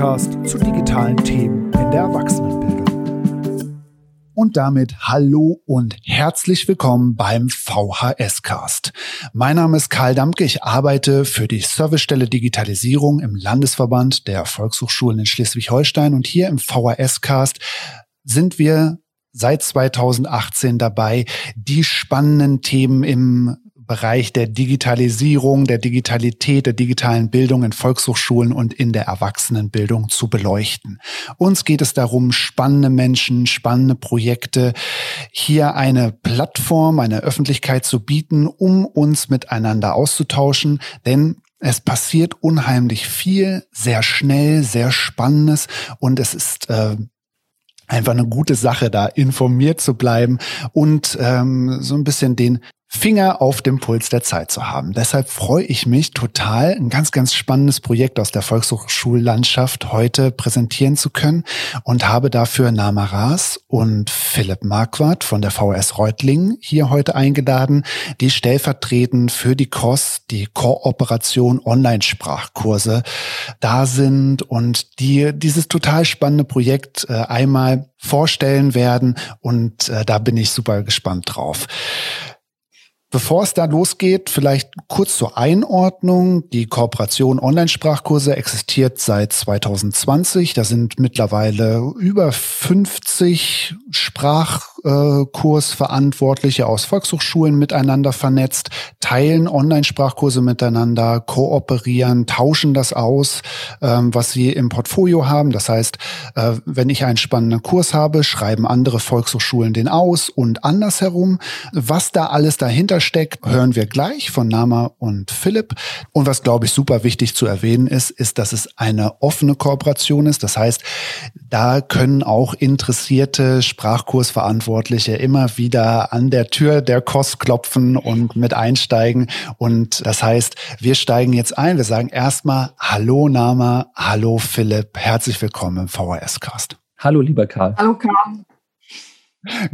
Podcast zu digitalen Themen in der Erwachsenenbildung. Und damit hallo und herzlich willkommen beim VHS Cast. Mein Name ist Karl Dampke, ich arbeite für die Servicestelle Digitalisierung im Landesverband der Volkshochschulen in Schleswig-Holstein und hier im VHS Cast sind wir seit 2018 dabei, die spannenden Themen im Bereich der Digitalisierung, der Digitalität, der digitalen Bildung in Volkshochschulen und in der Erwachsenenbildung zu beleuchten. Uns geht es darum, spannende Menschen, spannende Projekte, hier eine Plattform, eine Öffentlichkeit zu bieten, um uns miteinander auszutauschen, denn es passiert unheimlich viel, sehr schnell, sehr spannendes und es ist äh, einfach eine gute Sache, da informiert zu bleiben und ähm, so ein bisschen den Finger auf dem Puls der Zeit zu haben. Deshalb freue ich mich total, ein ganz, ganz spannendes Projekt aus der Volkshochschullandschaft heute präsentieren zu können und habe dafür Nama Raas und Philipp Marquardt von der VS Reutlingen hier heute eingeladen, die stellvertretend für die COS, die Kooperation Online-Sprachkurse da sind und die dieses total spannende Projekt äh, einmal vorstellen werden und äh, da bin ich super gespannt drauf. Bevor es da losgeht, vielleicht kurz zur Einordnung. Die Kooperation Online-Sprachkurse existiert seit 2020. Da sind mittlerweile über 50 Sprachkursverantwortliche aus Volkshochschulen miteinander vernetzt, teilen Online-Sprachkurse miteinander, kooperieren, tauschen das aus, ähm, was sie im Portfolio haben. Das heißt, äh, wenn ich einen spannenden Kurs habe, schreiben andere Volkshochschulen den aus und andersherum. Was da alles dahinter steckt, hören wir gleich von Nama und Philipp. Und was, glaube ich, super wichtig zu erwähnen ist, ist, dass es eine offene Kooperation ist. Das heißt, da können auch interessierte Sprachkursverantwortliche immer wieder an der Tür der KOS klopfen und mit einsteigen. Und das heißt, wir steigen jetzt ein. Wir sagen erstmal Hallo Nama, Hallo Philipp, herzlich willkommen im VHS-Cast. Hallo lieber Karl. Hallo Karl.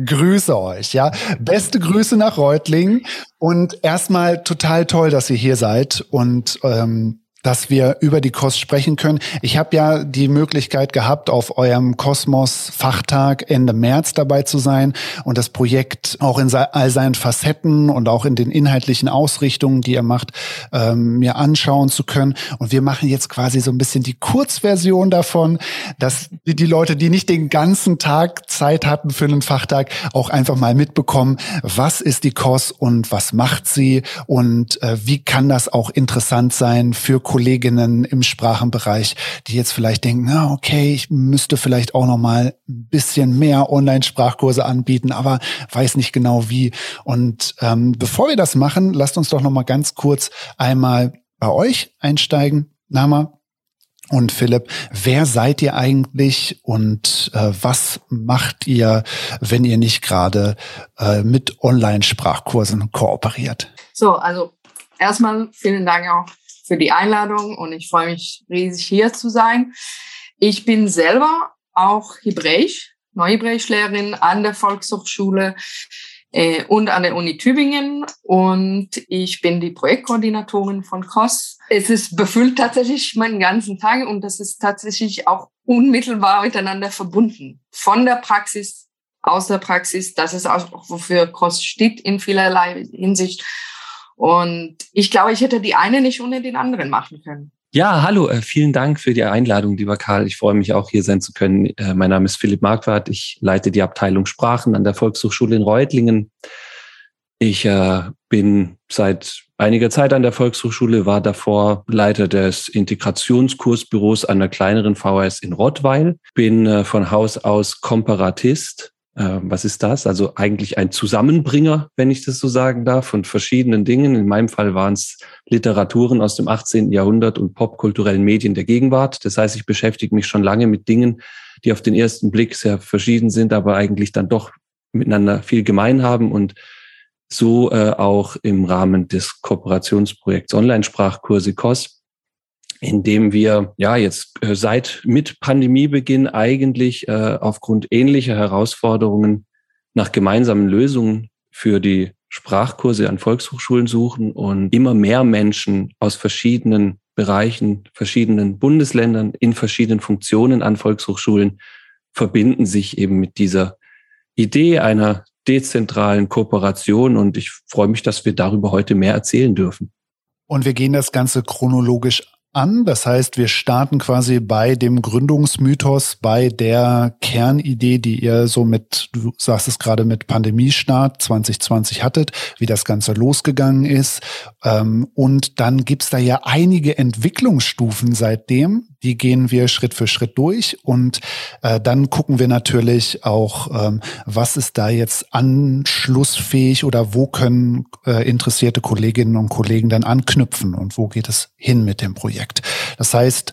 Grüße euch, ja. Beste Grüße nach Reutlingen und erstmal total toll, dass ihr hier seid und ähm, dass wir über die Kost sprechen können. Ich habe ja die Möglichkeit gehabt, auf eurem Kosmos-Fachtag Ende März dabei zu sein und das Projekt auch in all seinen Facetten und auch in den inhaltlichen Ausrichtungen, die ihr macht, ähm, mir anschauen zu können. Und wir machen jetzt quasi so ein bisschen die Kurzversion davon, dass die, Leute, die nicht den ganzen Tag Zeit hatten für einen Fachtag, auch einfach mal mitbekommen, was ist die KOS und was macht sie und äh, wie kann das auch interessant sein für Kolleginnen im Sprachenbereich, die jetzt vielleicht denken, na okay, ich müsste vielleicht auch noch mal ein bisschen mehr Online-Sprachkurse anbieten, aber weiß nicht genau wie. Und ähm, bevor wir das machen, lasst uns doch noch mal ganz kurz einmal bei euch einsteigen. Nama, und Philipp, wer seid ihr eigentlich und äh, was macht ihr, wenn ihr nicht gerade äh, mit Online-Sprachkursen kooperiert? So, also erstmal vielen Dank auch für die Einladung und ich freue mich riesig hier zu sein. Ich bin selber auch Hebräisch, Neubräischlehrerin an der Volkshochschule äh, und an der Uni Tübingen und ich bin die Projektkoordinatorin von COS. Es ist befüllt tatsächlich meinen ganzen Tag und das ist tatsächlich auch unmittelbar miteinander verbunden. Von der Praxis, aus der Praxis, das ist auch, wofür COS steht in vielerlei Hinsicht und ich glaube, ich hätte die eine nicht ohne den anderen machen können. Ja, hallo, äh, vielen Dank für die Einladung, lieber Karl. Ich freue mich auch hier sein zu können. Äh, mein Name ist Philipp Marquardt. Ich leite die Abteilung Sprachen an der Volkshochschule in Reutlingen. Ich äh, bin seit einiger Zeit an der Volkshochschule, war davor Leiter des Integrationskursbüros der kleineren VHS in Rottweil, bin von Haus aus Komparatist was ist das? Also eigentlich ein Zusammenbringer, wenn ich das so sagen darf, von verschiedenen Dingen. In meinem Fall waren es Literaturen aus dem 18. Jahrhundert und popkulturellen Medien der Gegenwart. Das heißt, ich beschäftige mich schon lange mit Dingen, die auf den ersten Blick sehr verschieden sind, aber eigentlich dann doch miteinander viel gemein haben und so äh, auch im Rahmen des Kooperationsprojekts Online-Sprachkurse COS indem wir ja jetzt äh, seit mit Pandemiebeginn eigentlich äh, aufgrund ähnlicher Herausforderungen nach gemeinsamen Lösungen für die Sprachkurse an Volkshochschulen suchen und immer mehr Menschen aus verschiedenen Bereichen, verschiedenen Bundesländern, in verschiedenen Funktionen an Volkshochschulen verbinden sich eben mit dieser Idee einer dezentralen Kooperation. Und ich freue mich, dass wir darüber heute mehr erzählen dürfen. Und wir gehen das Ganze chronologisch an. Das heißt, wir starten quasi bei dem Gründungsmythos, bei der Kernidee, die ihr so mit, du sagst es gerade mit Pandemiestart 2020 hattet, wie das Ganze losgegangen ist. Ähm, und dann gibt's da ja einige Entwicklungsstufen seitdem. Die gehen wir Schritt für Schritt durch. Und äh, dann gucken wir natürlich auch, ähm, was ist da jetzt anschlussfähig oder wo können äh, interessierte Kolleginnen und Kollegen dann anknüpfen und wo geht es hin mit dem Projekt. Projekt. Das heißt,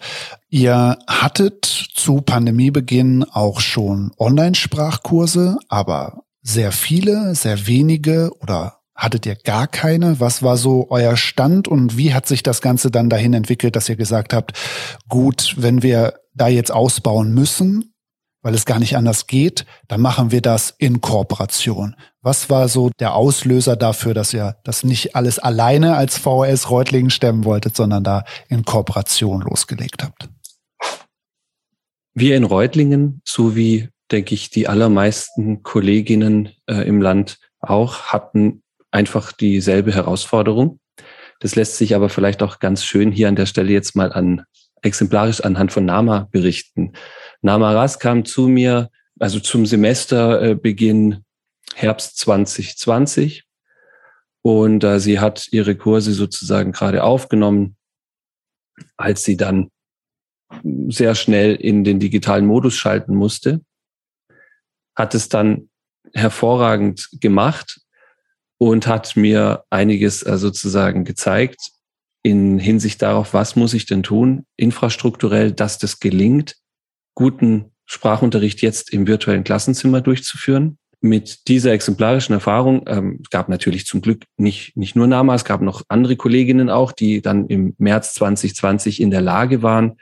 ihr hattet zu Pandemiebeginn auch schon Online-Sprachkurse, aber sehr viele, sehr wenige oder hattet ihr gar keine? Was war so euer Stand und wie hat sich das Ganze dann dahin entwickelt, dass ihr gesagt habt, gut, wenn wir da jetzt ausbauen müssen, weil es gar nicht anders geht, dann machen wir das in Kooperation. Was war so der Auslöser dafür, dass ihr das nicht alles alleine als VHS Reutlingen stemmen wolltet, sondern da in Kooperation losgelegt habt? Wir in Reutlingen, so wie, denke ich, die allermeisten Kolleginnen äh, im Land auch, hatten einfach dieselbe Herausforderung. Das lässt sich aber vielleicht auch ganz schön hier an der Stelle jetzt mal an exemplarisch anhand von Nama berichten. Namaras kam zu mir, also zum Semesterbeginn Herbst 2020. Und äh, sie hat ihre Kurse sozusagen gerade aufgenommen, als sie dann sehr schnell in den digitalen Modus schalten musste, hat es dann hervorragend gemacht und hat mir einiges äh, sozusagen gezeigt in Hinsicht darauf, was muss ich denn tun, infrastrukturell, dass das gelingt guten Sprachunterricht jetzt im virtuellen Klassenzimmer durchzuführen. Mit dieser exemplarischen Erfahrung, ähm, gab natürlich zum Glück nicht, nicht nur Nama, es gab noch andere Kolleginnen auch, die dann im März 2020 in der Lage waren,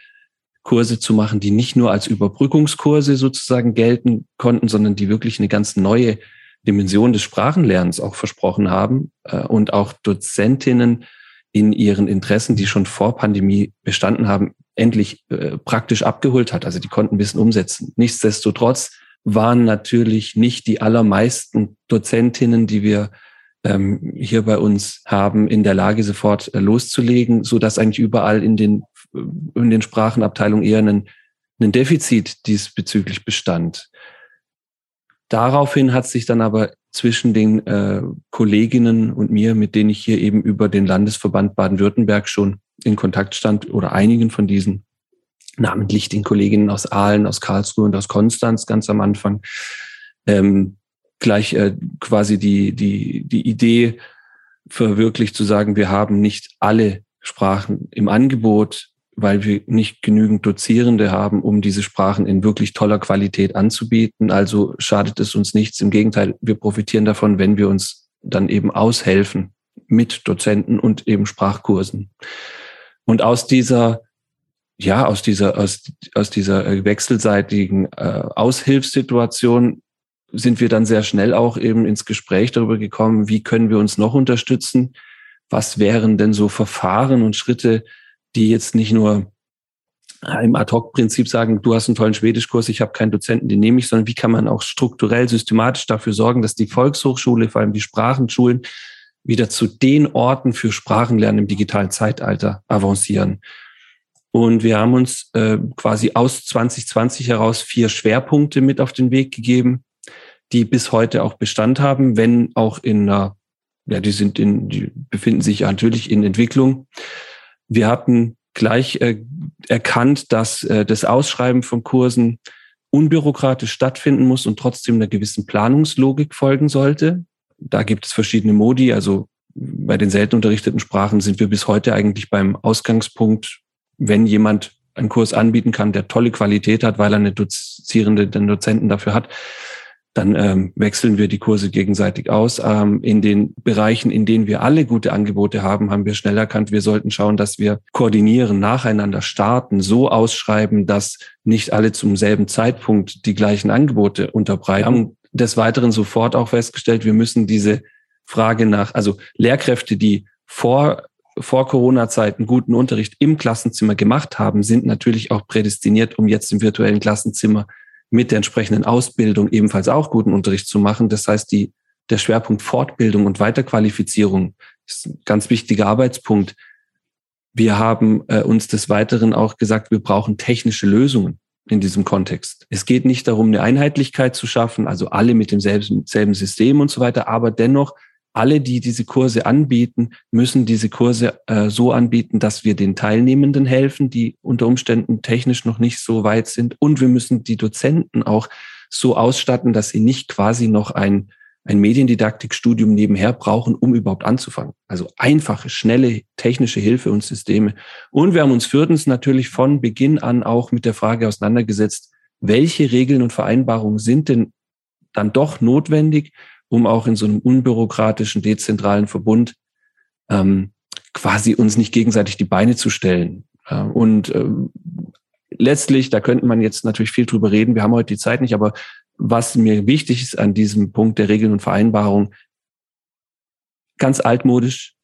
Kurse zu machen, die nicht nur als Überbrückungskurse sozusagen gelten konnten, sondern die wirklich eine ganz neue Dimension des Sprachenlernens auch versprochen haben äh, und auch Dozentinnen in ihren Interessen, die schon vor Pandemie bestanden haben, endlich äh, praktisch abgeholt hat. Also die konnten Wissen umsetzen. Nichtsdestotrotz waren natürlich nicht die allermeisten Dozentinnen, die wir ähm, hier bei uns haben, in der Lage, sofort äh, loszulegen, so dass eigentlich überall in den, in den Sprachenabteilungen eher ein, ein Defizit diesbezüglich bestand. Daraufhin hat sich dann aber zwischen den äh, Kolleginnen und mir, mit denen ich hier eben über den Landesverband Baden-Württemberg schon in Kontakt stand oder einigen von diesen, namentlich den Kolleginnen aus Aalen, aus Karlsruhe und aus Konstanz ganz am Anfang, ähm, gleich äh, quasi die, die, die Idee verwirklicht zu sagen, wir haben nicht alle Sprachen im Angebot, weil wir nicht genügend Dozierende haben, um diese Sprachen in wirklich toller Qualität anzubieten. Also schadet es uns nichts. Im Gegenteil, wir profitieren davon, wenn wir uns dann eben aushelfen mit Dozenten und eben Sprachkursen. Und aus dieser, ja, aus dieser, aus, aus dieser äh, wechselseitigen äh, Aushilfssituation sind wir dann sehr schnell auch eben ins Gespräch darüber gekommen, wie können wir uns noch unterstützen? Was wären denn so Verfahren und Schritte, die jetzt nicht nur im Ad-Hoc-Prinzip sagen, du hast einen tollen Schwedischkurs, ich habe keinen Dozenten, den nehme ich, sondern wie kann man auch strukturell, systematisch dafür sorgen, dass die Volkshochschule, vor allem die Sprachenschulen, wieder zu den Orten für Sprachenlernen im digitalen Zeitalter avancieren. Und wir haben uns äh, quasi aus 2020 heraus vier Schwerpunkte mit auf den Weg gegeben, die bis heute auch Bestand haben, wenn auch in einer, ja, die sind in, die befinden sich natürlich in Entwicklung. Wir hatten gleich äh, erkannt, dass äh, das Ausschreiben von Kursen unbürokratisch stattfinden muss und trotzdem einer gewissen Planungslogik folgen sollte da gibt es verschiedene Modi. Also bei den selten unterrichteten Sprachen sind wir bis heute eigentlich beim Ausgangspunkt, wenn jemand einen Kurs anbieten kann, der tolle Qualität hat, weil er eine Dozierende, den Dozenten dafür hat, dann ähm, wechseln wir die Kurse gegenseitig aus. Ähm, in den Bereichen, in denen wir alle gute Angebote haben, haben wir schnell erkannt, wir sollten schauen, dass wir koordinieren, nacheinander starten, so ausschreiben, dass nicht alle zum selben Zeitpunkt die gleichen Angebote unterbreiten des Weiteren sofort auch festgestellt, wir müssen diese Frage nach, also Lehrkräfte, die vor vor Corona-Zeit einen guten Unterricht im Klassenzimmer gemacht haben, sind natürlich auch prädestiniert, um jetzt im virtuellen Klassenzimmer mit der entsprechenden Ausbildung ebenfalls auch guten Unterricht zu machen. Das heißt, die, der Schwerpunkt Fortbildung und Weiterqualifizierung ist ein ganz wichtiger Arbeitspunkt. Wir haben äh, uns des Weiteren auch gesagt, wir brauchen technische Lösungen in diesem Kontext. Es geht nicht darum, eine Einheitlichkeit zu schaffen, also alle mit demselben selben System und so weiter, aber dennoch alle, die diese Kurse anbieten, müssen diese Kurse äh, so anbieten, dass wir den Teilnehmenden helfen, die unter Umständen technisch noch nicht so weit sind. Und wir müssen die Dozenten auch so ausstatten, dass sie nicht quasi noch ein, ein Mediendidaktikstudium nebenher brauchen, um überhaupt anzufangen. Also einfache, schnelle technische Hilfe und Systeme. Und wir haben uns viertens natürlich von Beginn an auch mit der Frage auseinandergesetzt, welche Regeln und Vereinbarungen sind denn dann doch notwendig, um auch in so einem unbürokratischen, dezentralen Verbund ähm, quasi uns nicht gegenseitig die Beine zu stellen. Äh, und ähm, letztlich, da könnte man jetzt natürlich viel drüber reden, wir haben heute die Zeit nicht, aber was mir wichtig ist an diesem Punkt der Regeln und Vereinbarung, ganz altmodisch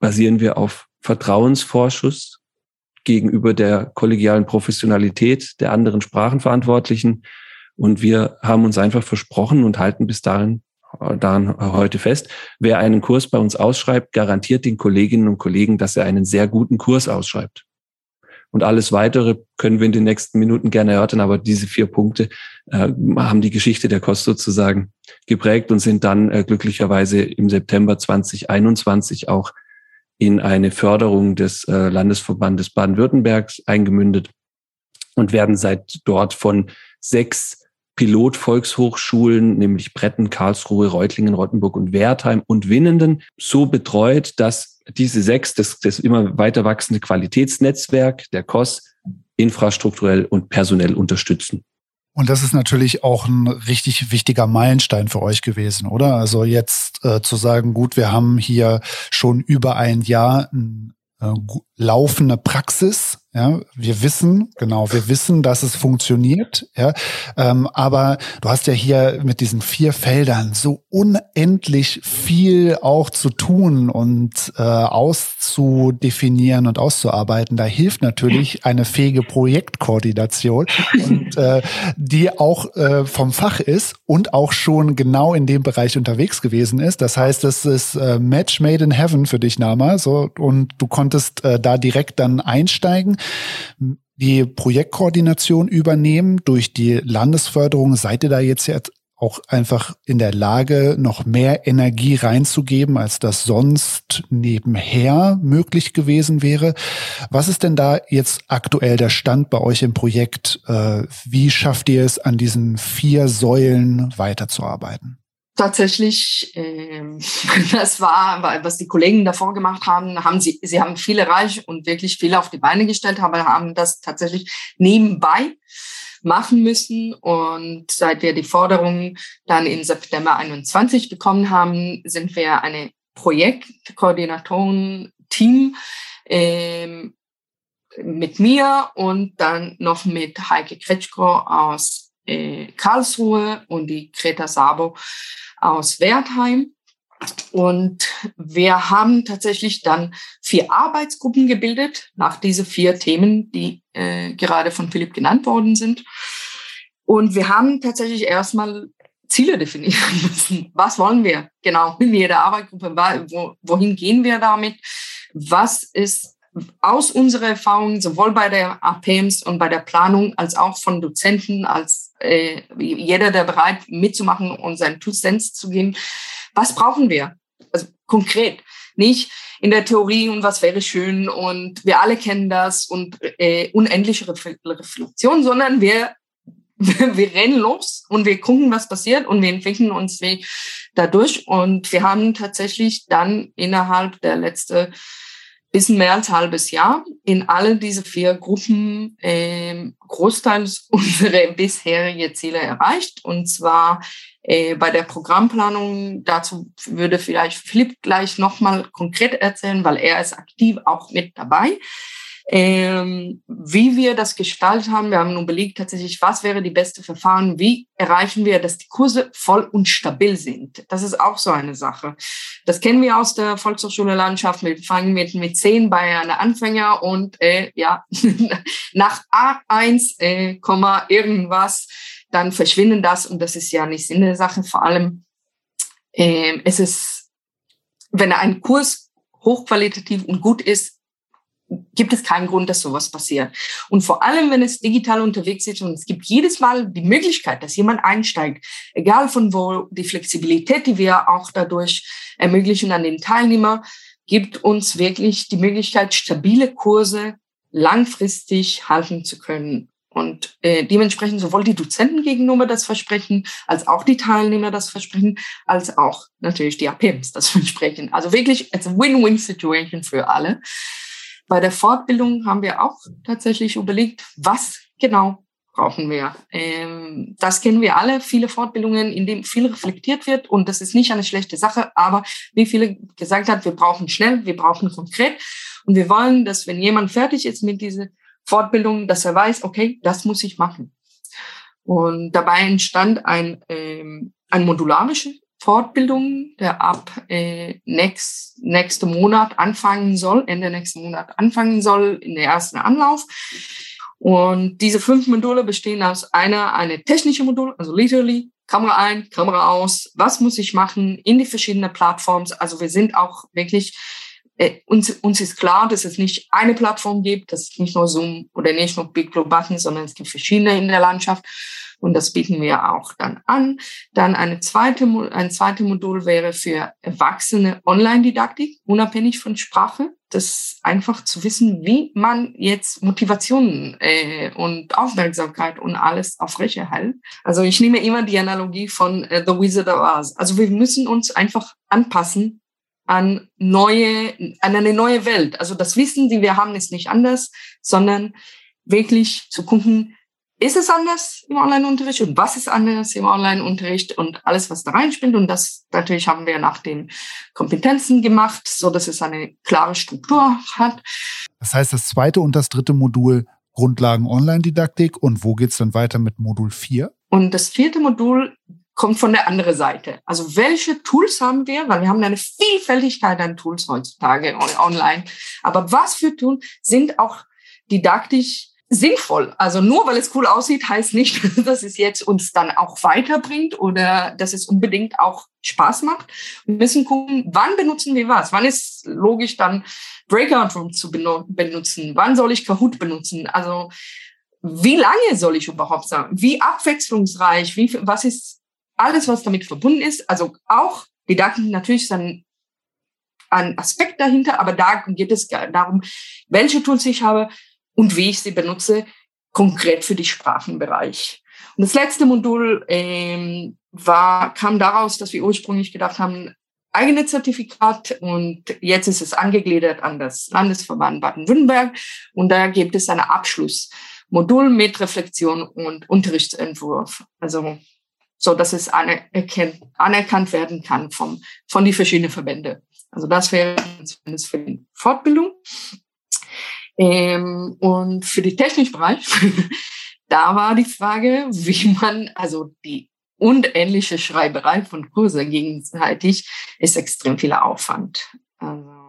basieren wir auf Vertrauensvorschuss gegenüber der kollegialen Professionalität der anderen Sprachenverantwortlichen. Und wir haben uns einfach versprochen und halten bis dahin daran heute fest. Wer einen Kurs bei uns ausschreibt, garantiert den Kolleginnen und Kollegen, dass er einen sehr guten Kurs ausschreibt. Und alles weitere können wir in den nächsten Minuten gerne erörtern, aber diese vier Punkte äh, haben die Geschichte der Kost sozusagen geprägt und sind dann äh, glücklicherweise im September 2021 auch in eine Förderung des äh, Landesverbandes Baden-Württembergs eingemündet und werden seit dort von sechs Pilotvolkshochschulen, nämlich Bretten, Karlsruhe, Reutlingen, Rottenburg und Wertheim und Winnenden, so betreut, dass diese sechs, das, das immer weiter wachsende Qualitätsnetzwerk der COS infrastrukturell und personell unterstützen. Und das ist natürlich auch ein richtig wichtiger Meilenstein für euch gewesen, oder? Also jetzt äh, zu sagen, gut, wir haben hier schon über ein Jahr ein äh, laufende Praxis. Ja, wir wissen, genau, wir wissen, dass es funktioniert. Ja, ähm, aber du hast ja hier mit diesen vier Feldern so unendlich viel auch zu tun und äh, auszudefinieren und auszuarbeiten. Da hilft natürlich eine fähige Projektkoordination und äh, die auch äh, vom Fach ist und auch schon genau in dem Bereich unterwegs gewesen ist. Das heißt, es ist äh, Match made in heaven für dich, Nama. So und du konntest äh, da direkt dann einsteigen die Projektkoordination übernehmen durch die Landesförderung. Seid ihr da jetzt, jetzt auch einfach in der Lage, noch mehr Energie reinzugeben, als das sonst nebenher möglich gewesen wäre? Was ist denn da jetzt aktuell der Stand bei euch im Projekt? Äh, wie schafft ihr es, an diesen vier Säulen weiterzuarbeiten? tatsächlich, äh, das war, was die Kollegen davor gemacht haben, haben sie, sie haben viel erreicht und wirklich viel auf die Beine gestellt, aber haben das tatsächlich nebenbei machen müssen. Und seit wir die Forderung dann im September 21 bekommen haben, sind wir eine Projektkoordinatoren-Team ähm, mit mir und dann noch mit Heike Kretschko aus äh, Karlsruhe und die Greta Sabo aus Wertheim. Und wir haben tatsächlich dann vier Arbeitsgruppen gebildet nach diese vier Themen, die äh, gerade von Philipp genannt worden sind. Und wir haben tatsächlich erstmal Ziele definieren müssen. Was wollen wir genau in jeder Arbeitsgruppe? Wohin gehen wir damit? Was ist aus unserer Erfahrung sowohl bei der APMs und bei der Planung als auch von Dozenten, als äh, jeder, der bereit mitzumachen und seinen Two Cents zu geben, was brauchen wir? Also konkret, nicht in der Theorie und was wäre schön und wir alle kennen das und äh, unendliche Reflexion, sondern wir wir rennen los und wir gucken, was passiert und wir entwickeln uns dadurch. Und wir haben tatsächlich dann innerhalb der letzten bisschen mehr als halbes Jahr in alle diese vier Gruppen äh, großteils unsere bisherige Ziele erreicht. Und zwar äh, bei der Programmplanung, dazu würde vielleicht Philipp gleich nochmal konkret erzählen, weil er ist aktiv auch mit dabei. Ähm, wie wir das gestaltet haben. Wir haben nun überlegt tatsächlich, was wäre die beste Verfahren, wie erreichen wir, dass die Kurse voll und stabil sind. Das ist auch so eine Sache. Das kennen wir aus der Volkshochschule Landschaft. Wir fangen mit, mit 10 bei einer Anfänger und äh, ja, nach A1, äh, irgendwas, dann verschwinden das und das ist ja nicht Sinn der Sache. Vor allem, äh, es ist, wenn ein Kurs hochqualitativ und gut ist, gibt es keinen Grund, dass sowas passiert. Und vor allem, wenn es digital unterwegs ist und es gibt jedes Mal die Möglichkeit, dass jemand einsteigt, egal von wo, die Flexibilität, die wir auch dadurch ermöglichen an den Teilnehmer, gibt uns wirklich die Möglichkeit, stabile Kurse langfristig halten zu können. Und äh, dementsprechend sowohl die Dozenten gegenüber das versprechen, als auch die Teilnehmer das versprechen, als auch natürlich die APMs das versprechen. Also wirklich, it's a Win-Win-Situation für alle. Bei der Fortbildung haben wir auch tatsächlich überlegt, was genau brauchen wir. Ähm, das kennen wir alle, viele Fortbildungen, in denen viel reflektiert wird und das ist nicht eine schlechte Sache, aber wie viele gesagt hat, wir brauchen schnell, wir brauchen konkret und wir wollen, dass wenn jemand fertig ist mit dieser Fortbildung, dass er weiß, okay, das muss ich machen. Und dabei entstand ein, ähm, ein modularische Fortbildung, der ab äh, next, nächsten Monat anfangen soll, Ende nächsten Monat anfangen soll, in der ersten Anlauf. Und diese fünf Module bestehen aus einer, eine technische Modul, also literally Kamera ein, Kamera aus, was muss ich machen in die verschiedenen Plattformen. Also wir sind auch wirklich, äh, uns, uns ist klar, dass es nicht eine Plattform gibt, dass es nicht nur Zoom oder nicht nur Big Blue Button, sondern es gibt verschiedene in der Landschaft. Und das bieten wir auch dann an. Dann eine zweite, ein zweites Modul wäre für Erwachsene Online-Didaktik, unabhängig von Sprache. Das einfach zu wissen, wie man jetzt Motivation äh, und Aufmerksamkeit und alles aufrechterhält. Also ich nehme immer die Analogie von äh, The Wizard of Oz. Also wir müssen uns einfach anpassen an neue, an eine neue Welt. Also das Wissen, die wir haben, ist nicht anders, sondern wirklich zu gucken, ist es anders im Online-Unterricht und was ist anders im Online-Unterricht und alles, was da reinspielt. Und das natürlich haben wir nach den Kompetenzen gemacht, so dass es eine klare Struktur hat. Das heißt, das zweite und das dritte Modul Grundlagen Online-Didaktik und wo geht's dann weiter mit Modul 4? Und das vierte Modul kommt von der anderen Seite. Also welche Tools haben wir? Weil wir haben eine Vielfältigkeit an Tools heutzutage online. Aber was für Tools sind auch didaktisch sinnvoll. Also nur weil es cool aussieht, heißt nicht, dass es jetzt uns dann auch weiterbringt oder dass es unbedingt auch Spaß macht. Wir müssen gucken, wann benutzen wir was? Wann ist logisch dann Breakout Room zu benutzen? Wann soll ich Kahoot benutzen? Also wie lange soll ich überhaupt sagen? Wie abwechslungsreich? Wie, was ist alles, was damit verbunden ist? Also auch Didaktik natürlich ist ein, ein Aspekt dahinter, aber da geht es darum, welche Tools ich habe, und wie ich sie benutze, konkret für die Sprachenbereich. Und das letzte Modul ähm, war, kam daraus, dass wir ursprünglich gedacht haben, eigene Zertifikat und jetzt ist es angegliedert an das Landesverband Baden-Württemberg und da gibt es ein Abschlussmodul mit Reflexion und Unterrichtsentwurf. Also so, dass es anerkannt, anerkannt werden kann vom, von die verschiedenen Verbände. Also das wäre zumindest für die Fortbildung. Ähm, und für den technischen Bereich, da war die Frage, wie man, also die unendliche Schreiberei von Kurse gegenseitig ist extrem viel Aufwand. Also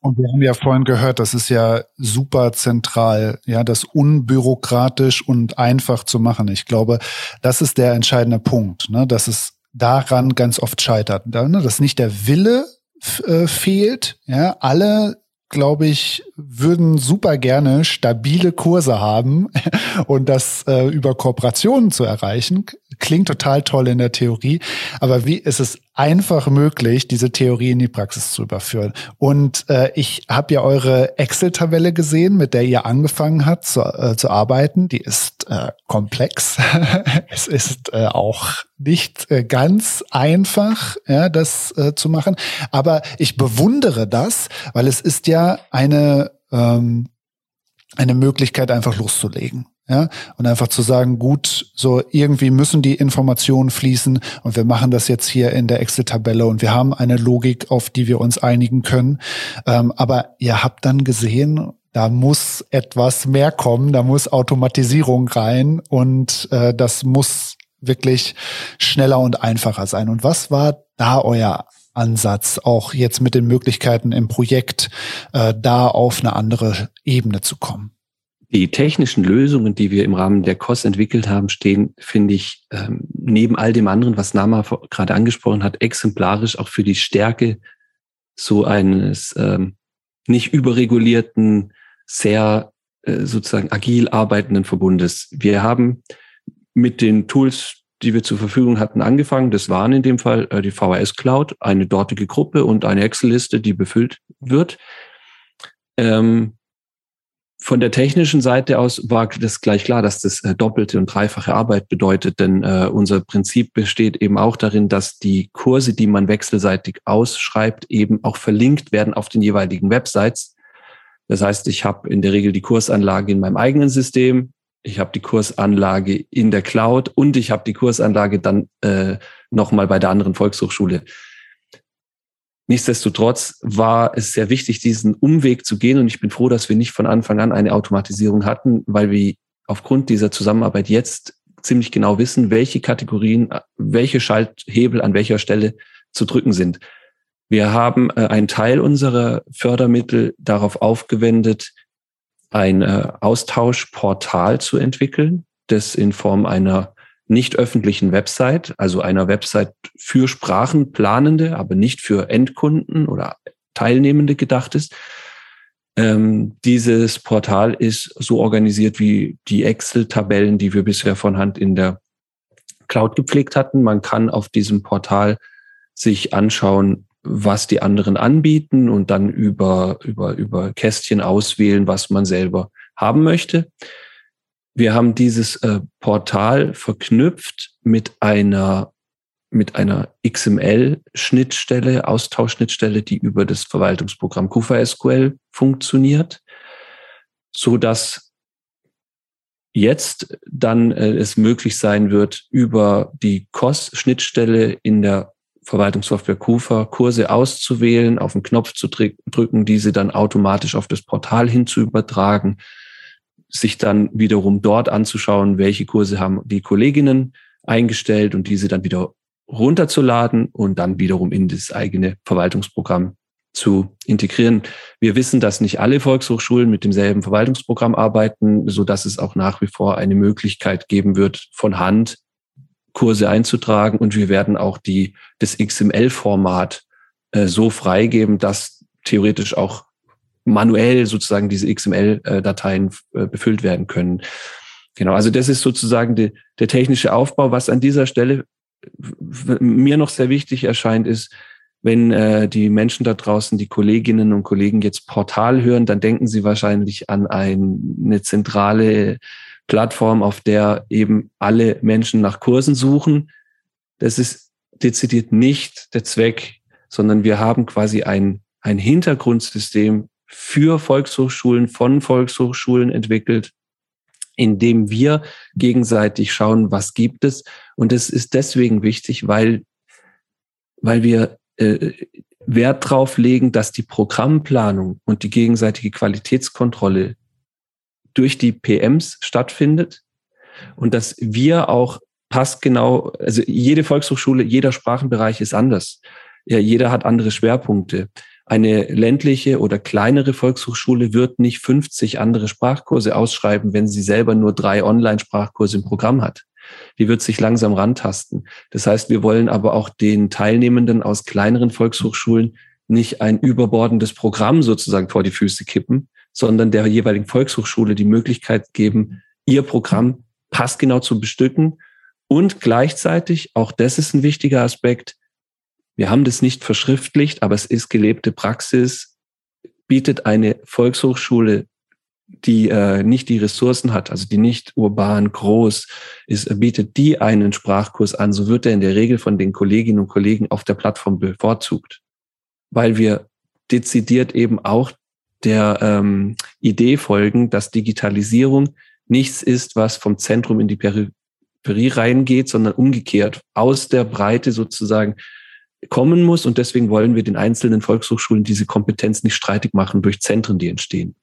und wir haben ja vorhin gehört, das ist ja super zentral, ja, das unbürokratisch und einfach zu machen. Ich glaube, das ist der entscheidende Punkt, ne, dass es daran ganz oft scheitert, ne, dass nicht der Wille äh, fehlt, ja, alle glaube ich, würden super gerne stabile Kurse haben und das äh, über Kooperationen zu erreichen. Klingt total toll in der Theorie, aber wie ist es einfach möglich, diese Theorie in die Praxis zu überführen? Und äh, ich habe ja eure Excel-Tabelle gesehen, mit der ihr angefangen habt zu, äh, zu arbeiten. Die ist äh, komplex. es ist äh, auch nicht äh, ganz einfach, ja, das äh, zu machen. Aber ich bewundere das, weil es ist ja eine ähm, eine Möglichkeit, einfach loszulegen. Ja, und einfach zu sagen, gut, so irgendwie müssen die Informationen fließen und wir machen das jetzt hier in der Excel-Tabelle und wir haben eine Logik, auf die wir uns einigen können. Ähm, aber ihr habt dann gesehen, da muss etwas mehr kommen, da muss Automatisierung rein und äh, das muss wirklich schneller und einfacher sein. Und was war da euer Ansatz, auch jetzt mit den Möglichkeiten im Projekt, äh, da auf eine andere Ebene zu kommen? Die technischen Lösungen, die wir im Rahmen der COS entwickelt haben, stehen, finde ich, ähm, neben all dem anderen, was Nama gerade angesprochen hat, exemplarisch auch für die Stärke so eines ähm, nicht überregulierten, sehr äh, sozusagen agil arbeitenden Verbundes. Wir haben mit den Tools, die wir zur Verfügung hatten, angefangen. Das waren in dem Fall äh, die VHS Cloud, eine dortige Gruppe und eine Excel-Liste, die befüllt wird. Ähm, von der technischen Seite aus war das gleich klar, dass das äh, doppelte und dreifache Arbeit bedeutet, denn äh, unser Prinzip besteht eben auch darin, dass die Kurse, die man wechselseitig ausschreibt, eben auch verlinkt werden auf den jeweiligen Websites. Das heißt, ich habe in der Regel die Kursanlage in meinem eigenen System, ich habe die Kursanlage in der Cloud und ich habe die Kursanlage dann äh, nochmal bei der anderen Volkshochschule. Nichtsdestotrotz war es sehr wichtig, diesen Umweg zu gehen und ich bin froh, dass wir nicht von Anfang an eine Automatisierung hatten, weil wir aufgrund dieser Zusammenarbeit jetzt ziemlich genau wissen, welche Kategorien, welche Schalthebel an welcher Stelle zu drücken sind. Wir haben äh, einen Teil unserer Fördermittel darauf aufgewendet, ein äh, Austauschportal zu entwickeln, das in Form einer nicht öffentlichen Website, also einer Website für Sprachenplanende, aber nicht für Endkunden oder Teilnehmende gedacht ist. Ähm, dieses Portal ist so organisiert wie die Excel-Tabellen, die wir bisher von Hand in der Cloud gepflegt hatten. Man kann auf diesem Portal sich anschauen, was die anderen anbieten und dann über, über, über Kästchen auswählen, was man selber haben möchte. Wir haben dieses äh, Portal verknüpft mit einer mit einer XML-Schnittstelle, Austauschschnittstelle, die über das Verwaltungsprogramm Kufa SQL funktioniert, so dass jetzt dann äh, es möglich sein wird, über die COS-Schnittstelle in der Verwaltungssoftware Kufa Kurse auszuwählen, auf den Knopf zu drücken, diese dann automatisch auf das Portal hin zu übertragen sich dann wiederum dort anzuschauen, welche Kurse haben die Kolleginnen eingestellt und diese dann wieder runterzuladen und dann wiederum in das eigene Verwaltungsprogramm zu integrieren. Wir wissen, dass nicht alle Volkshochschulen mit demselben Verwaltungsprogramm arbeiten, so dass es auch nach wie vor eine Möglichkeit geben wird, von Hand Kurse einzutragen und wir werden auch die, das XML-Format äh, so freigeben, dass theoretisch auch manuell sozusagen diese XML-Dateien äh, befüllt werden können. Genau, also das ist sozusagen die, der technische Aufbau. Was an dieser Stelle mir noch sehr wichtig erscheint, ist, wenn äh, die Menschen da draußen, die Kolleginnen und Kollegen jetzt Portal hören, dann denken sie wahrscheinlich an ein, eine zentrale Plattform, auf der eben alle Menschen nach Kursen suchen. Das ist dezidiert nicht der Zweck, sondern wir haben quasi ein, ein Hintergrundsystem, für Volkshochschulen, von Volkshochschulen entwickelt, indem wir gegenseitig schauen, was gibt es. Und es ist deswegen wichtig, weil, weil wir äh, Wert drauf legen, dass die Programmplanung und die gegenseitige Qualitätskontrolle durch die PMs stattfindet und dass wir auch passgenau, also jede Volkshochschule, jeder Sprachenbereich ist anders. Ja, jeder hat andere Schwerpunkte. Eine ländliche oder kleinere Volkshochschule wird nicht 50 andere Sprachkurse ausschreiben, wenn sie selber nur drei Online-Sprachkurse im Programm hat. Die wird sich langsam rantasten. Das heißt, wir wollen aber auch den Teilnehmenden aus kleineren Volkshochschulen nicht ein überbordendes Programm sozusagen vor die Füße kippen, sondern der jeweiligen Volkshochschule die Möglichkeit geben, ihr Programm passgenau zu bestücken und gleichzeitig, auch das ist ein wichtiger Aspekt, wir haben das nicht verschriftlicht, aber es ist gelebte Praxis, bietet eine Volkshochschule, die äh, nicht die Ressourcen hat, also die nicht urban groß ist, bietet die einen Sprachkurs an, so wird er in der Regel von den Kolleginnen und Kollegen auf der Plattform bevorzugt, weil wir dezidiert eben auch der ähm, Idee folgen, dass Digitalisierung nichts ist, was vom Zentrum in die Peripherie reingeht, sondern umgekehrt aus der Breite sozusagen kommen muss. Und deswegen wollen wir den einzelnen Volkshochschulen diese Kompetenz nicht streitig machen durch Zentren, die entstehen.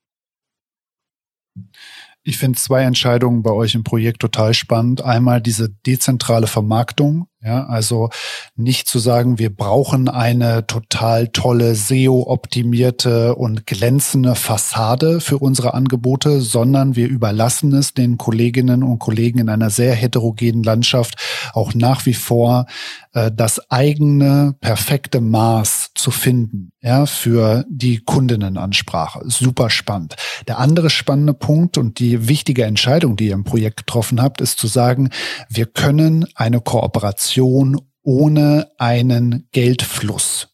Ich finde zwei Entscheidungen bei euch im Projekt total spannend. Einmal diese dezentrale Vermarktung, ja, also nicht zu sagen, wir brauchen eine total tolle SEO-optimierte und glänzende Fassade für unsere Angebote, sondern wir überlassen es den Kolleginnen und Kollegen in einer sehr heterogenen Landschaft auch nach wie vor äh, das eigene perfekte Maß zu finden, ja, für die Kundinnenansprache. Super spannend. Der andere spannende Punkt und die wichtige Entscheidung, die ihr im Projekt getroffen habt, ist zu sagen, wir können eine Kooperation ohne einen Geldfluss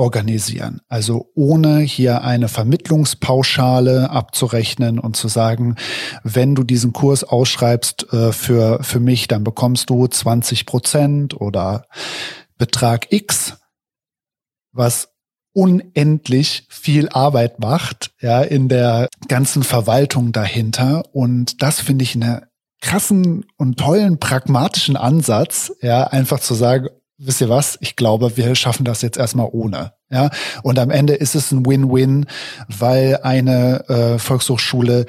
organisieren. Also ohne hier eine Vermittlungspauschale abzurechnen und zu sagen, wenn du diesen Kurs ausschreibst äh, für, für mich, dann bekommst du 20 Prozent oder Betrag X, was unendlich viel Arbeit macht, ja, in der ganzen Verwaltung dahinter. Und das finde ich eine krassen und tollen pragmatischen Ansatz, ja, einfach zu sagen, wisst ihr was, ich glaube, wir schaffen das jetzt erstmal ohne. Ja, und am Ende ist es ein Win-Win, weil eine äh, Volkshochschule,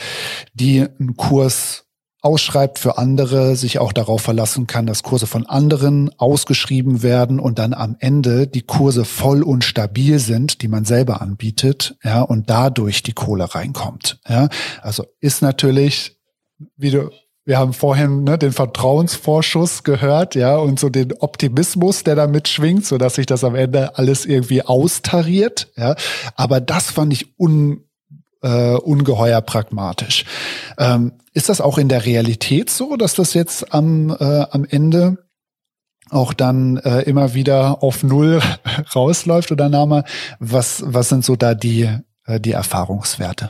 die einen Kurs ausschreibt für andere, sich auch darauf verlassen kann, dass Kurse von anderen ausgeschrieben werden und dann am Ende die Kurse voll und stabil sind, die man selber anbietet, ja, und dadurch die Kohle reinkommt. Ja, also ist natürlich, wie du wir haben vorhin ne, den Vertrauensvorschuss gehört, ja, und so den Optimismus, der da mitschwingt, so dass sich das am Ende alles irgendwie austariert, ja. Aber das fand ich un, äh, ungeheuer pragmatisch. Ähm, ist das auch in der Realität so, dass das jetzt am, äh, am Ende auch dann äh, immer wieder auf Null rausläuft oder Name? Was, was sind so da die, äh, die Erfahrungswerte?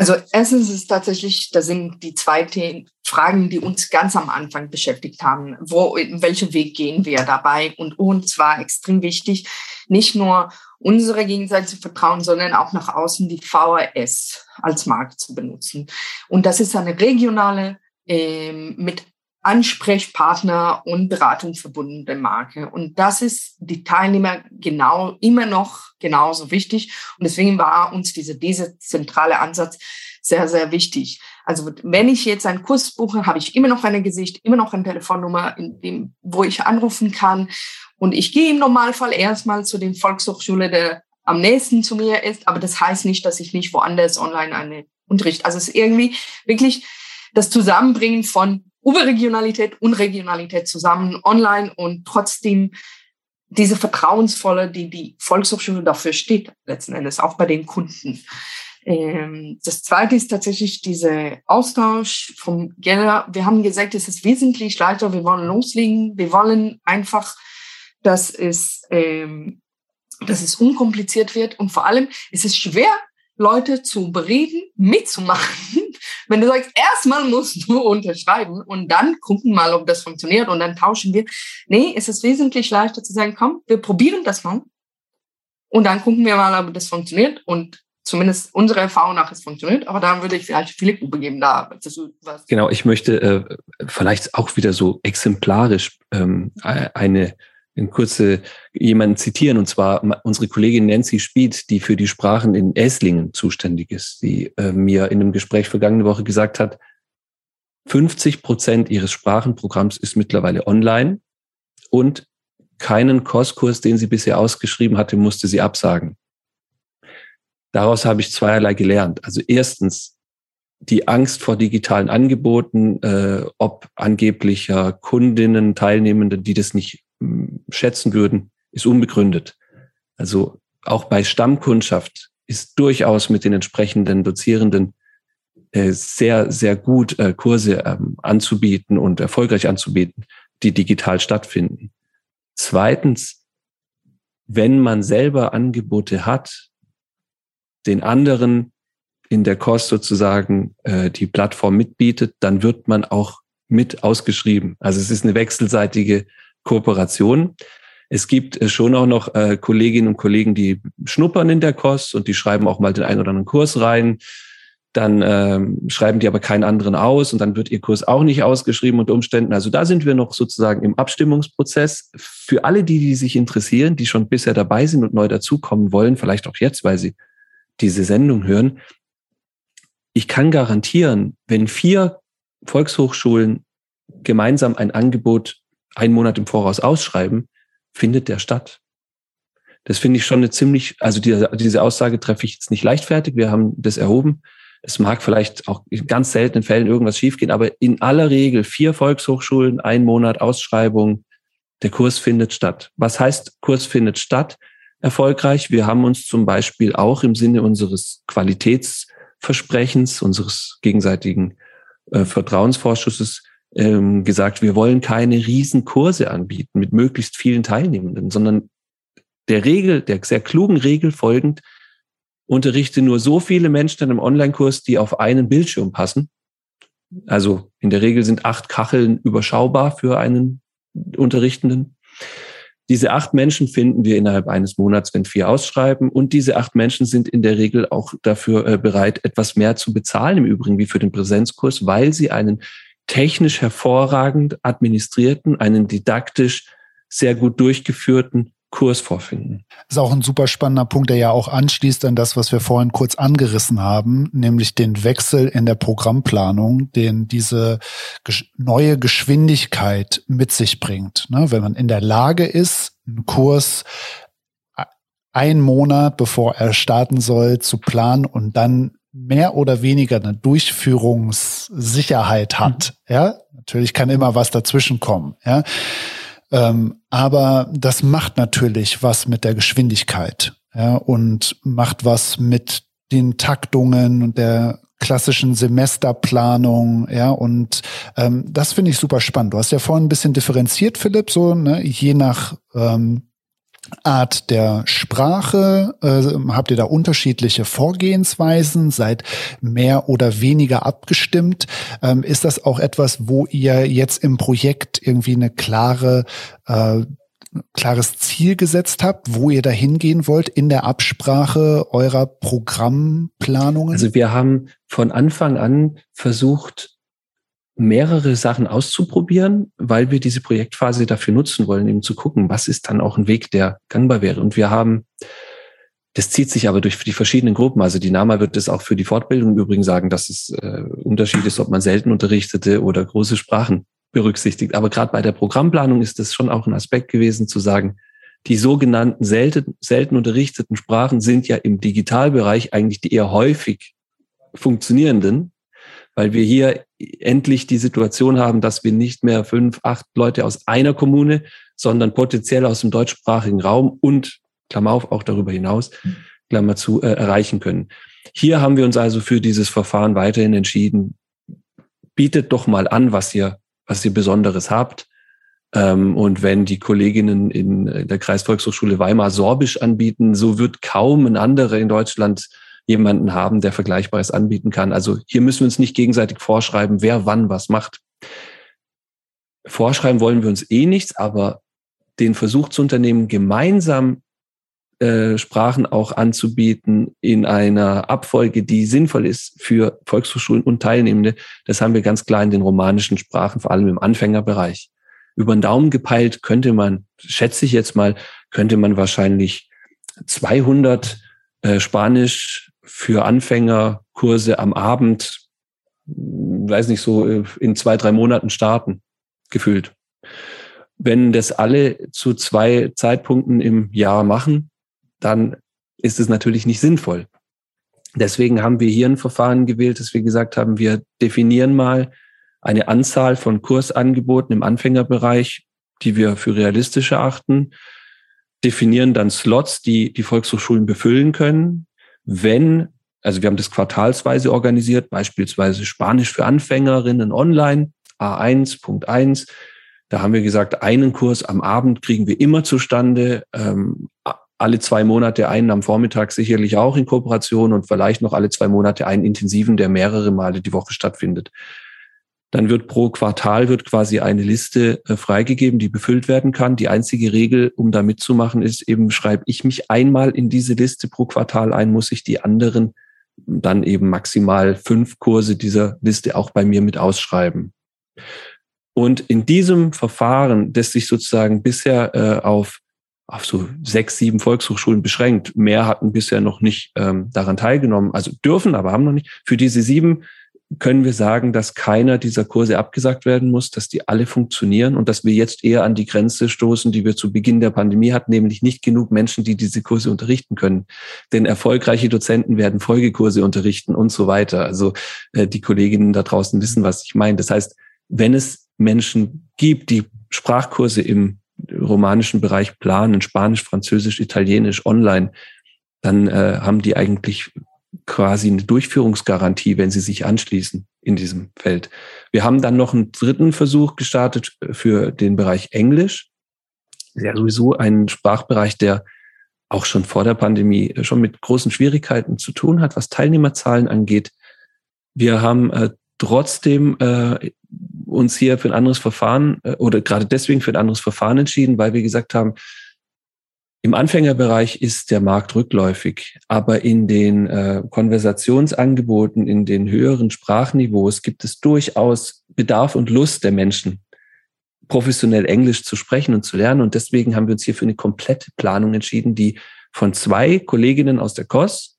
Also erstens ist tatsächlich, das sind die zwei Themen, Fragen, die uns ganz am Anfang beschäftigt haben. Wo, in welchen Weg gehen wir dabei? Und uns war extrem wichtig, nicht nur unsere gegenseitige Vertrauen, sondern auch nach außen die VRS als Markt zu benutzen. Und das ist eine regionale, äh, mit Ansprechpartner und Beratung verbundene Marke. Und das ist die Teilnehmer genau immer noch genauso wichtig. Und deswegen war uns dieser, zentrale Ansatz sehr, sehr wichtig. Also wenn ich jetzt einen Kurs buche, habe ich immer noch ein Gesicht, immer noch eine Telefonnummer, in dem, wo ich anrufen kann. Und ich gehe im Normalfall erstmal zu den Volkshochschule, der am nächsten zu mir ist. Aber das heißt nicht, dass ich nicht woanders online eine Unterricht. Also es ist irgendwie wirklich das Zusammenbringen von Überregionalität und Regionalität zusammen online und trotzdem diese vertrauensvolle, die die Volkshochschule dafür steht, letzten Endes auch bei den Kunden. Ähm, das zweite ist tatsächlich dieser Austausch vom Gelder. Wir haben gesagt, es ist wesentlich leichter. Wir wollen loslegen. Wir wollen einfach, dass es, ähm, dass es unkompliziert wird. Und vor allem, es ist schwer, Leute zu bereden, mitzumachen. Wenn du sagst, erstmal musst du unterschreiben und dann gucken mal, ob das funktioniert und dann tauschen wir. Nee, es ist wesentlich leichter zu sagen, komm, wir probieren das mal und dann gucken wir mal, ob das funktioniert und zumindest unsere Erfahrung nach es funktioniert, aber dann würde ich vielleicht Philipp übergeben da. Genau, ich möchte äh, vielleicht auch wieder so exemplarisch ähm, eine in kurze jemanden zitieren, und zwar unsere Kollegin Nancy Spied, die für die Sprachen in Esslingen zuständig ist, die äh, mir in einem Gespräch vergangene Woche gesagt hat, 50 Prozent ihres Sprachenprogramms ist mittlerweile online und keinen Kurskurs, den sie bisher ausgeschrieben hatte, musste sie absagen. Daraus habe ich zweierlei gelernt. Also erstens die Angst vor digitalen Angeboten, äh, ob angeblicher Kundinnen, Teilnehmende, die das nicht schätzen würden, ist unbegründet. Also auch bei Stammkundschaft ist durchaus mit den entsprechenden Dozierenden äh, sehr, sehr gut äh, Kurse ähm, anzubieten und erfolgreich anzubieten, die digital stattfinden. Zweitens, wenn man selber Angebote hat, den anderen in der Kost sozusagen äh, die Plattform mitbietet, dann wird man auch mit ausgeschrieben. Also es ist eine wechselseitige Kooperation. Es gibt äh, schon auch noch äh, Kolleginnen und Kollegen, die schnuppern in der Kost und die schreiben auch mal den einen oder anderen Kurs rein. Dann ähm, schreiben die aber keinen anderen aus und dann wird ihr Kurs auch nicht ausgeschrieben unter Umständen. Also da sind wir noch sozusagen im Abstimmungsprozess. Für alle die, die sich interessieren, die schon bisher dabei sind und neu dazukommen wollen, vielleicht auch jetzt, weil sie diese Sendung hören, ich kann garantieren, wenn vier Volkshochschulen gemeinsam ein Angebot einen Monat im Voraus ausschreiben, findet der statt. Das finde ich schon eine ziemlich, also diese, diese Aussage treffe ich jetzt nicht leichtfertig. Wir haben das erhoben. Es mag vielleicht auch in ganz seltenen Fällen irgendwas schiefgehen, aber in aller Regel vier Volkshochschulen, ein Monat Ausschreibung, der Kurs findet statt. Was heißt, Kurs findet statt? Erfolgreich. Wir haben uns zum Beispiel auch im Sinne unseres Qualitätsversprechens, unseres gegenseitigen äh, Vertrauensvorschusses ähm, gesagt, wir wollen keine Riesenkurse anbieten mit möglichst vielen Teilnehmenden, sondern der Regel, der sehr klugen Regel folgend, unterrichte nur so viele Menschen in einem Online-Kurs, die auf einen Bildschirm passen. Also in der Regel sind acht Kacheln überschaubar für einen Unterrichtenden. Diese acht Menschen finden wir innerhalb eines Monats, wenn vier ausschreiben. Und diese acht Menschen sind in der Regel auch dafür äh, bereit, etwas mehr zu bezahlen, im Übrigen wie für den Präsenzkurs, weil sie einen technisch hervorragend administrierten, einen didaktisch sehr gut durchgeführten Kurs vorfinden. Das ist auch ein super spannender Punkt, der ja auch anschließt an das, was wir vorhin kurz angerissen haben, nämlich den Wechsel in der Programmplanung, den diese neue Geschwindigkeit mit sich bringt. Ne, wenn man in der Lage ist, einen Kurs einen Monat bevor er starten soll zu planen und dann mehr oder weniger eine Durchführungssicherheit hat. Mhm. Ja, natürlich kann immer was dazwischen kommen. Ja, ähm, aber das macht natürlich was mit der Geschwindigkeit ja, und macht was mit den Taktungen und der klassischen Semesterplanung, ja, und ähm, das finde ich super spannend. Du hast ja vorhin ein bisschen differenziert, Philipp, so, ne, je nach ähm, Art der Sprache? Äh, habt ihr da unterschiedliche Vorgehensweisen? Seid mehr oder weniger abgestimmt? Ähm, ist das auch etwas, wo ihr jetzt im Projekt irgendwie eine klare äh, klares Ziel gesetzt habt, wo ihr da hingehen wollt in der Absprache eurer Programmplanungen? Also wir haben von Anfang an versucht, mehrere Sachen auszuprobieren, weil wir diese Projektphase dafür nutzen wollen, eben zu gucken, was ist dann auch ein Weg, der gangbar wäre. Und wir haben, das zieht sich aber durch die verschiedenen Gruppen. Also die NAMA wird es auch für die Fortbildung übrigens sagen, dass es äh, Unterschied ist, ob man selten unterrichtete oder große Sprachen berücksichtigt. Aber gerade bei der Programmplanung ist das schon auch ein Aspekt gewesen, zu sagen, die sogenannten selten, selten unterrichteten Sprachen sind ja im Digitalbereich eigentlich die eher häufig funktionierenden weil wir hier endlich die Situation haben, dass wir nicht mehr fünf, acht Leute aus einer Kommune, sondern potenziell aus dem deutschsprachigen Raum und, Klammer auf, auch darüber hinaus, Klammer zu, äh, erreichen können. Hier haben wir uns also für dieses Verfahren weiterhin entschieden. Bietet doch mal an, was ihr, was ihr Besonderes habt. Ähm, und wenn die Kolleginnen in der Kreisvolkshochschule Weimar Sorbisch anbieten, so wird kaum ein anderer in Deutschland jemanden haben, der Vergleichbares anbieten kann. Also hier müssen wir uns nicht gegenseitig vorschreiben, wer wann was macht. Vorschreiben wollen wir uns eh nichts, aber den Versuch zu unternehmen, gemeinsam äh, Sprachen auch anzubieten in einer Abfolge, die sinnvoll ist für Volkshochschulen und Teilnehmende, das haben wir ganz klar in den romanischen Sprachen, vor allem im Anfängerbereich. Über den Daumen gepeilt könnte man, schätze ich jetzt mal, könnte man wahrscheinlich 200 äh, Spanisch für Anfänger Kurse am Abend, weiß nicht so, äh, in zwei, drei Monaten starten, gefühlt. Wenn das alle zu zwei Zeitpunkten im Jahr machen, dann ist es natürlich nicht sinnvoll. Deswegen haben wir hier ein Verfahren gewählt, dass wir gesagt haben, wir definieren mal eine Anzahl von Kursangeboten im Anfängerbereich, die wir für realistisch erachten, definieren dann Slots, die die Volkshochschulen befüllen können, wenn, also wir haben das quartalsweise organisiert, beispielsweise Spanisch für Anfängerinnen online, A1.1. Da haben wir gesagt, einen Kurs am Abend kriegen wir immer zustande. Ähm, alle zwei Monate einen am Vormittag sicherlich auch in Kooperation und vielleicht noch alle zwei Monate einen intensiven, der mehrere Male die Woche stattfindet. Dann wird pro Quartal wird quasi eine Liste äh, freigegeben, die befüllt werden kann. Die einzige Regel, um da mitzumachen, ist eben, schreibe ich mich einmal in diese Liste pro Quartal ein, muss ich die anderen dann eben maximal fünf Kurse dieser Liste auch bei mir mit ausschreiben. Und in diesem Verfahren, das sich sozusagen bisher äh, auf, auf so sechs, sieben Volkshochschulen beschränkt. Mehr hatten bisher noch nicht ähm, daran teilgenommen, also dürfen, aber haben noch nicht. Für diese sieben können wir sagen, dass keiner dieser Kurse abgesagt werden muss, dass die alle funktionieren und dass wir jetzt eher an die Grenze stoßen, die wir zu Beginn der Pandemie hatten, nämlich nicht genug Menschen, die diese Kurse unterrichten können. Denn erfolgreiche Dozenten werden Folgekurse unterrichten und so weiter. Also äh, die Kolleginnen da draußen wissen, was ich meine. Das heißt, wenn es Menschen gibt, die Sprachkurse im romanischen Bereich planen, Spanisch, Französisch, Italienisch, online, dann äh, haben die eigentlich quasi eine Durchführungsgarantie, wenn sie sich anschließen in diesem Feld. Wir haben dann noch einen dritten Versuch gestartet für den Bereich Englisch. Ja, sowieso ein Sprachbereich, der auch schon vor der Pandemie schon mit großen Schwierigkeiten zu tun hat, was Teilnehmerzahlen angeht. Wir haben äh, trotzdem äh, uns hier für ein anderes Verfahren äh, oder gerade deswegen für ein anderes Verfahren entschieden, weil wir gesagt haben, im Anfängerbereich ist der Markt rückläufig, aber in den äh, Konversationsangeboten, in den höheren Sprachniveaus gibt es durchaus Bedarf und Lust der Menschen, professionell Englisch zu sprechen und zu lernen. Und deswegen haben wir uns hier für eine komplette Planung entschieden, die von zwei Kolleginnen aus der KOS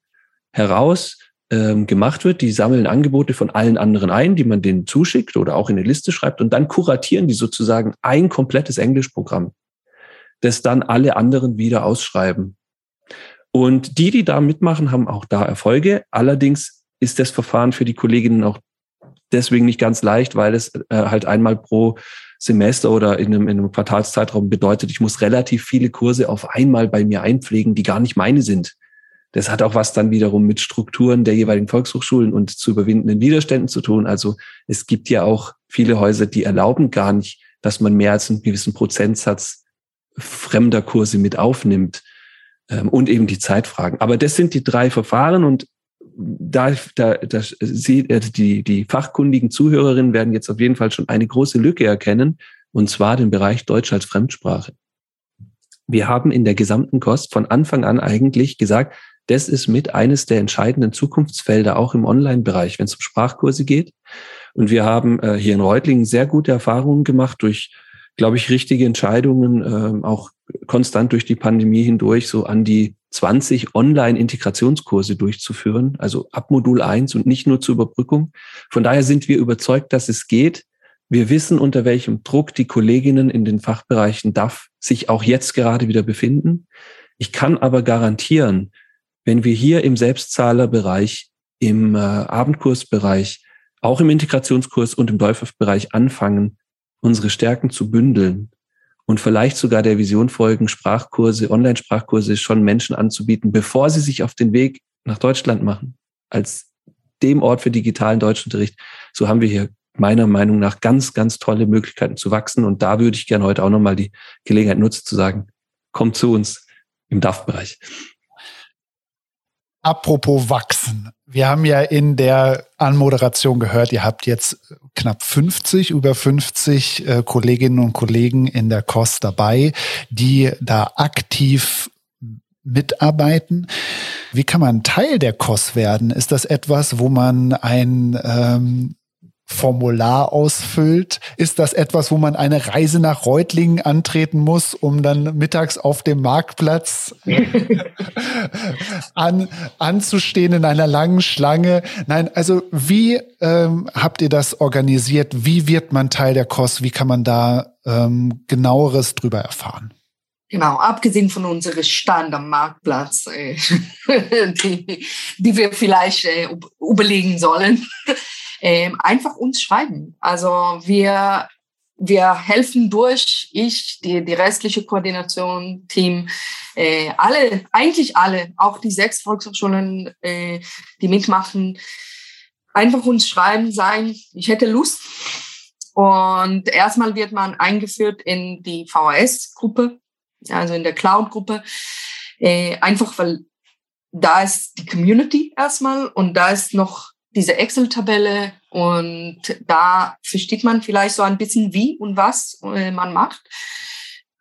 heraus ähm, gemacht wird. Die sammeln Angebote von allen anderen ein, die man denen zuschickt oder auch in eine Liste schreibt und dann kuratieren die sozusagen ein komplettes Englischprogramm das dann alle anderen wieder ausschreiben. Und die, die da mitmachen, haben auch da Erfolge. Allerdings ist das Verfahren für die Kolleginnen auch deswegen nicht ganz leicht, weil es äh, halt einmal pro Semester oder in einem, in einem Quartalszeitraum bedeutet, ich muss relativ viele Kurse auf einmal bei mir einpflegen, die gar nicht meine sind. Das hat auch was dann wiederum mit Strukturen der jeweiligen Volkshochschulen und zu überwindenden Widerständen zu tun. Also es gibt ja auch viele Häuser, die erlauben gar nicht, dass man mehr als einen gewissen Prozentsatz fremder Kurse mit aufnimmt ähm, und eben die Zeitfragen. Aber das sind die drei Verfahren und da, da, da sie, äh, die, die fachkundigen Zuhörerinnen werden jetzt auf jeden Fall schon eine große Lücke erkennen, und zwar den Bereich Deutsch als Fremdsprache. Wir haben in der gesamten Kost von Anfang an eigentlich gesagt, das ist mit eines der entscheidenden Zukunftsfelder auch im Online-Bereich, wenn es um Sprachkurse geht. Und wir haben äh, hier in Reutlingen sehr gute Erfahrungen gemacht durch glaube ich, richtige Entscheidungen, äh, auch konstant durch die Pandemie hindurch so an die 20 Online-Integrationskurse durchzuführen, also ab Modul 1 und nicht nur zur Überbrückung. Von daher sind wir überzeugt, dass es geht. Wir wissen, unter welchem Druck die Kolleginnen in den Fachbereichen DAF sich auch jetzt gerade wieder befinden. Ich kann aber garantieren, wenn wir hier im Selbstzahlerbereich, im äh, Abendkursbereich, auch im Integrationskurs und im Dolphin-Bereich anfangen, unsere Stärken zu bündeln und vielleicht sogar der Vision folgen, Sprachkurse, Online-Sprachkurse schon Menschen anzubieten, bevor sie sich auf den Weg nach Deutschland machen, als dem Ort für digitalen Deutschunterricht. So haben wir hier meiner Meinung nach ganz, ganz tolle Möglichkeiten zu wachsen. Und da würde ich gerne heute auch nochmal die Gelegenheit nutzen zu sagen, kommt zu uns im DAF-Bereich. Apropos wachsen. Wir haben ja in der Anmoderation gehört, ihr habt jetzt knapp 50, über 50 äh, Kolleginnen und Kollegen in der KOS dabei, die da aktiv mitarbeiten. Wie kann man Teil der KOS werden? Ist das etwas, wo man ein ähm, Formular ausfüllt? Ist das etwas, wo man eine Reise nach Reutlingen antreten muss, um dann mittags auf dem Marktplatz an, anzustehen in einer langen Schlange? Nein, also wie ähm, habt ihr das organisiert? Wie wird man Teil der KOS? Wie kann man da ähm, genaueres drüber erfahren? Genau, abgesehen von unserem Stand am Marktplatz, äh, die, die wir vielleicht äh, überlegen sollen ähm, einfach uns schreiben. Also wir, wir helfen durch, ich, die, die restliche Koordination, Team, äh, alle, eigentlich alle, auch die sechs Volkshochschulen, äh, die mitmachen, einfach uns schreiben, sagen, ich hätte Lust. Und erstmal wird man eingeführt in die VHS-Gruppe, also in der Cloud-Gruppe, äh, einfach weil da ist die Community erstmal und da ist noch diese Excel-Tabelle und da versteht man vielleicht so ein bisschen, wie und was äh, man macht.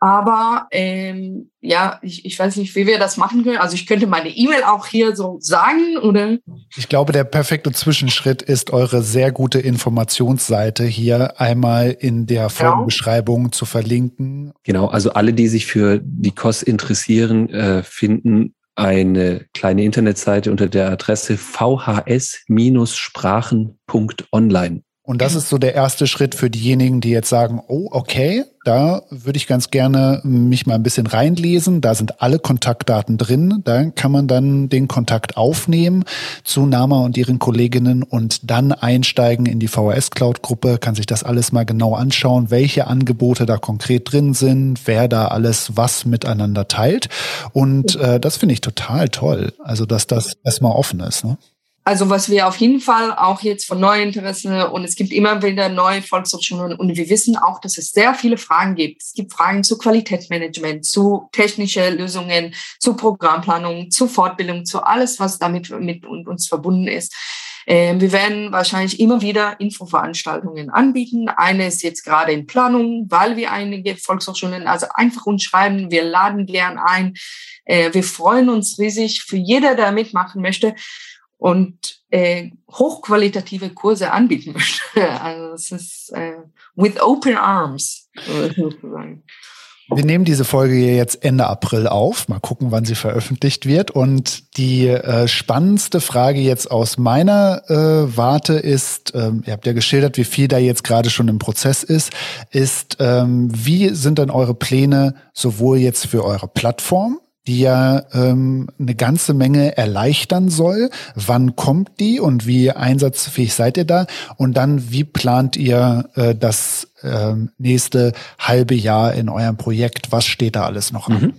Aber ähm, ja, ich, ich weiß nicht, wie wir das machen können. Also ich könnte meine E-Mail auch hier so sagen, oder? Ich glaube, der perfekte Zwischenschritt ist eure sehr gute Informationsseite hier einmal in der genau. Folgenbeschreibung genau. zu verlinken. Genau, also alle, die sich für die COS interessieren, äh, finden eine kleine Internetseite unter der Adresse vhs-sprachen.online. Und das ist so der erste Schritt für diejenigen, die jetzt sagen, oh, okay, da würde ich ganz gerne mich mal ein bisschen reinlesen. Da sind alle Kontaktdaten drin. Da kann man dann den Kontakt aufnehmen zu Nama und ihren Kolleginnen und dann einsteigen in die VHS Cloud Gruppe, kann sich das alles mal genau anschauen, welche Angebote da konkret drin sind, wer da alles was miteinander teilt. Und äh, das finde ich total toll. Also, dass das erstmal offen ist. Ne? Also was wir auf jeden Fall auch jetzt von neuem Interesse und es gibt immer wieder neue Volkshochschulen und wir wissen auch, dass es sehr viele Fragen gibt. Es gibt Fragen zu Qualitätsmanagement, zu technischen Lösungen, zu Programmplanung, zu Fortbildung, zu alles, was damit mit uns verbunden ist. Ähm, wir werden wahrscheinlich immer wieder Infoveranstaltungen anbieten. Eine ist jetzt gerade in Planung, weil wir einige Volkshochschulen, also einfach uns schreiben, wir laden gern ein. Äh, wir freuen uns riesig für jeder, der mitmachen möchte und äh, hochqualitative Kurse anbieten möchte. Also es ist äh, with open arms, sozusagen. Wir nehmen diese Folge jetzt Ende April auf. Mal gucken, wann sie veröffentlicht wird. Und die äh, spannendste Frage jetzt aus meiner äh, Warte ist, ähm, ihr habt ja geschildert, wie viel da jetzt gerade schon im Prozess ist, ist, ähm, wie sind denn eure Pläne sowohl jetzt für eure Plattform, die ja ähm, eine ganze Menge erleichtern soll. Wann kommt die und wie einsatzfähig seid ihr da? Und dann, wie plant ihr äh, das äh, nächste halbe Jahr in eurem Projekt? Was steht da alles noch an? Mhm.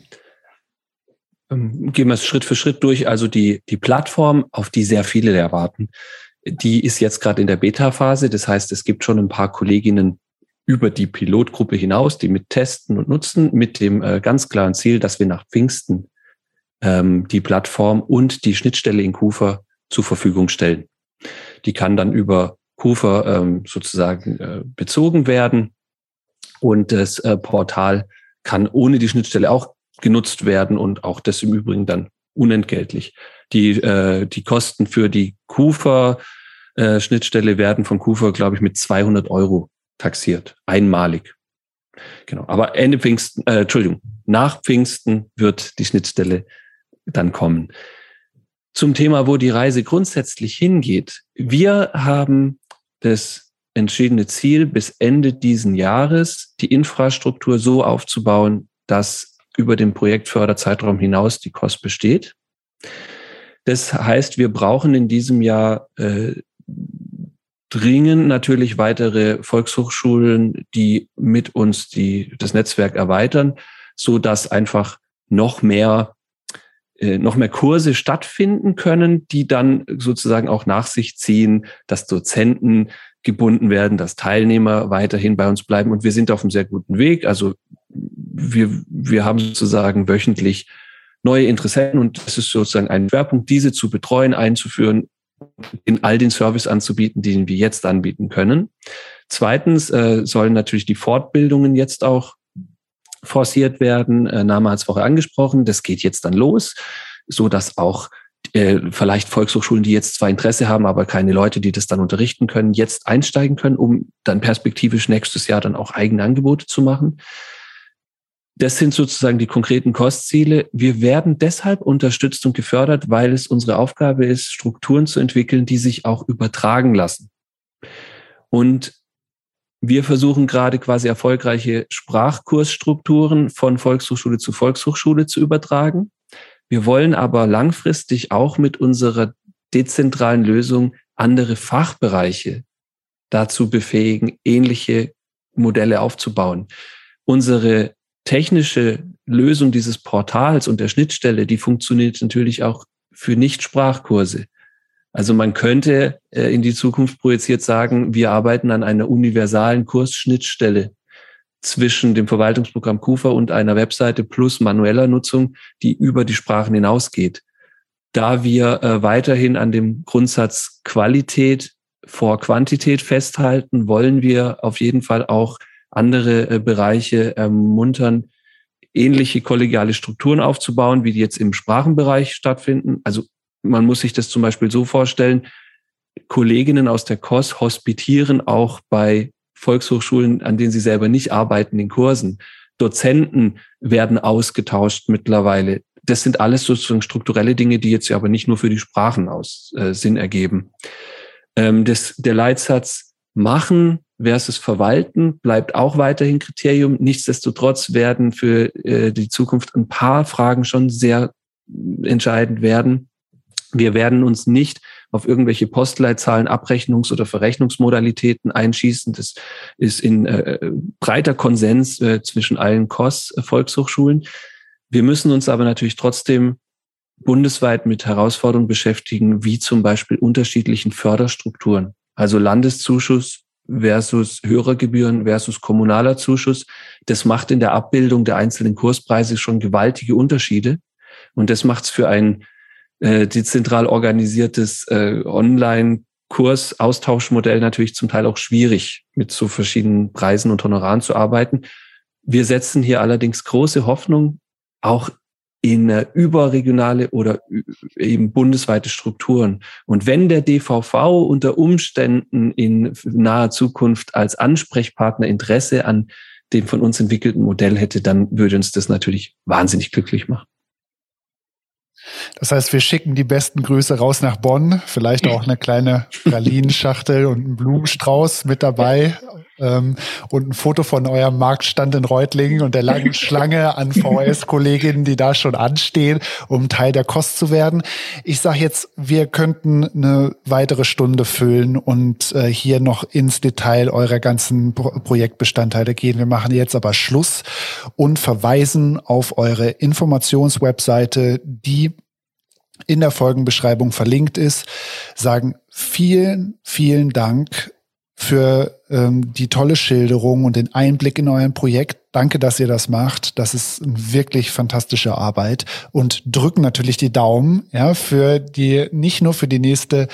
Ähm, gehen wir es Schritt für Schritt durch. Also die, die Plattform, auf die sehr viele erwarten, die ist jetzt gerade in der Beta-Phase. Das heißt, es gibt schon ein paar Kolleginnen, über die Pilotgruppe hinaus, die mit testen und nutzen, mit dem äh, ganz klaren Ziel, dass wir nach Pfingsten ähm, die Plattform und die Schnittstelle in Kufa zur Verfügung stellen. Die kann dann über Kufa ähm, sozusagen äh, bezogen werden und das äh, Portal kann ohne die Schnittstelle auch genutzt werden und auch das im Übrigen dann unentgeltlich. Die, äh, die Kosten für die Kufa äh, werden von Kufa, glaube ich, mit 200 Euro taxiert, einmalig. Genau. Aber Ende Pfingsten, äh, Entschuldigung, nach Pfingsten wird die Schnittstelle dann kommen. Zum Thema, wo die Reise grundsätzlich hingeht. Wir haben das entschiedene Ziel, bis Ende diesen Jahres die Infrastruktur so aufzubauen, dass über den Projektförderzeitraum hinaus die Kost besteht. Das heißt, wir brauchen in diesem Jahr äh, dringend natürlich weitere Volkshochschulen, die mit uns die, das Netzwerk erweitern, so dass einfach noch mehr äh, noch mehr Kurse stattfinden können, die dann sozusagen auch nach sich ziehen, dass Dozenten gebunden werden, dass Teilnehmer weiterhin bei uns bleiben. Und wir sind auf einem sehr guten Weg. Also wir, wir haben sozusagen wöchentlich neue Interessenten und das ist sozusagen ein Schwerpunkt, diese zu betreuen, einzuführen in all den Service anzubieten, den wir jetzt anbieten können. Zweitens äh, sollen natürlich die Fortbildungen jetzt auch forciert werden. Äh, Name hat es vorher angesprochen. Das geht jetzt dann los, so dass auch äh, vielleicht Volkshochschulen, die jetzt zwar Interesse haben, aber keine Leute, die das dann unterrichten können, jetzt einsteigen können, um dann perspektivisch nächstes Jahr dann auch eigene Angebote zu machen. Das sind sozusagen die konkreten Kostziele. Wir werden deshalb unterstützt und gefördert, weil es unsere Aufgabe ist, Strukturen zu entwickeln, die sich auch übertragen lassen. Und wir versuchen gerade quasi erfolgreiche Sprachkursstrukturen von Volkshochschule zu Volkshochschule zu übertragen. Wir wollen aber langfristig auch mit unserer dezentralen Lösung andere Fachbereiche dazu befähigen, ähnliche Modelle aufzubauen. Unsere technische Lösung dieses Portals und der Schnittstelle, die funktioniert natürlich auch für Nicht-Sprachkurse. Also man könnte äh, in die Zukunft projiziert sagen, wir arbeiten an einer universalen Kursschnittstelle zwischen dem Verwaltungsprogramm KUFA und einer Webseite plus manueller Nutzung, die über die Sprachen hinausgeht. Da wir äh, weiterhin an dem Grundsatz Qualität vor Quantität festhalten, wollen wir auf jeden Fall auch andere äh, Bereiche ermuntern, ähnliche kollegiale Strukturen aufzubauen, wie die jetzt im Sprachenbereich stattfinden. Also man muss sich das zum Beispiel so vorstellen, Kolleginnen aus der KOS hospitieren auch bei Volkshochschulen, an denen sie selber nicht arbeiten, in Kursen. Dozenten werden ausgetauscht mittlerweile. Das sind alles sozusagen strukturelle Dinge, die jetzt ja aber nicht nur für die Sprachen aus äh, Sinn ergeben. Ähm, das, der Leitsatz machen versus verwalten bleibt auch weiterhin Kriterium. Nichtsdestotrotz werden für äh, die Zukunft ein paar Fragen schon sehr entscheidend werden. Wir werden uns nicht auf irgendwelche Postleitzahlen, Abrechnungs- oder Verrechnungsmodalitäten einschießen. Das ist in äh, breiter Konsens äh, zwischen allen KOS-Volkshochschulen. Wir müssen uns aber natürlich trotzdem bundesweit mit Herausforderungen beschäftigen, wie zum Beispiel unterschiedlichen Förderstrukturen. Also Landeszuschuss versus Hörergebühren versus kommunaler Zuschuss. Das macht in der Abbildung der einzelnen Kurspreise schon gewaltige Unterschiede. Und das macht es für ein äh, dezentral organisiertes äh, Online-Kurs-Austauschmodell natürlich zum Teil auch schwierig, mit so verschiedenen Preisen und Honoraren zu arbeiten. Wir setzen hier allerdings große Hoffnung auch in äh, überregionale oder eben bundesweite Strukturen. Und wenn der DVV unter Umständen in naher Zukunft als Ansprechpartner Interesse an dem von uns entwickelten Modell hätte, dann würde uns das natürlich wahnsinnig glücklich machen. Das heißt, wir schicken die besten Grüße raus nach Bonn, vielleicht auch eine kleine Pralinenschachtel und einen Blumenstrauß mit dabei ähm, und ein Foto von eurem Marktstand in Reutlingen und der langen Schlange an VHS-Kolleginnen, die da schon anstehen, um Teil der Kost zu werden. Ich sage jetzt, wir könnten eine weitere Stunde füllen und äh, hier noch ins Detail eurer ganzen Pro Projektbestandteile gehen. Wir machen jetzt aber Schluss und verweisen auf eure Informationswebseite, die in der Folgenbeschreibung verlinkt ist, sagen vielen, vielen Dank für ähm, die tolle Schilderung und den Einblick in euer Projekt. Danke, dass ihr das macht. Das ist wirklich fantastische Arbeit und drücken natürlich die Daumen, ja, für die, nicht nur für die nächste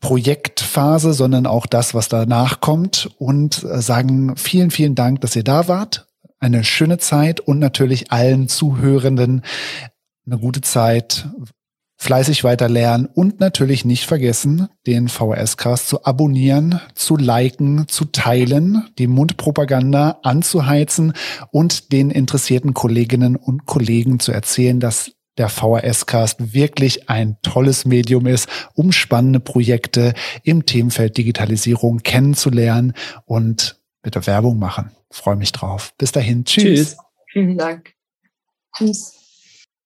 Projektphase, sondern auch das, was danach kommt und äh, sagen vielen, vielen Dank, dass ihr da wart. Eine schöne Zeit und natürlich allen Zuhörenden eine gute Zeit fleißig weiter lernen und natürlich nicht vergessen, den VHS-Cast zu abonnieren, zu liken, zu teilen, die Mundpropaganda anzuheizen und den interessierten Kolleginnen und Kollegen zu erzählen, dass der VHS-Cast wirklich ein tolles Medium ist, um spannende Projekte im Themenfeld Digitalisierung kennenzulernen und bitte Werbung machen. freue mich drauf. Bis dahin. Tschüss. Tschüss. Vielen Dank. Tschüss.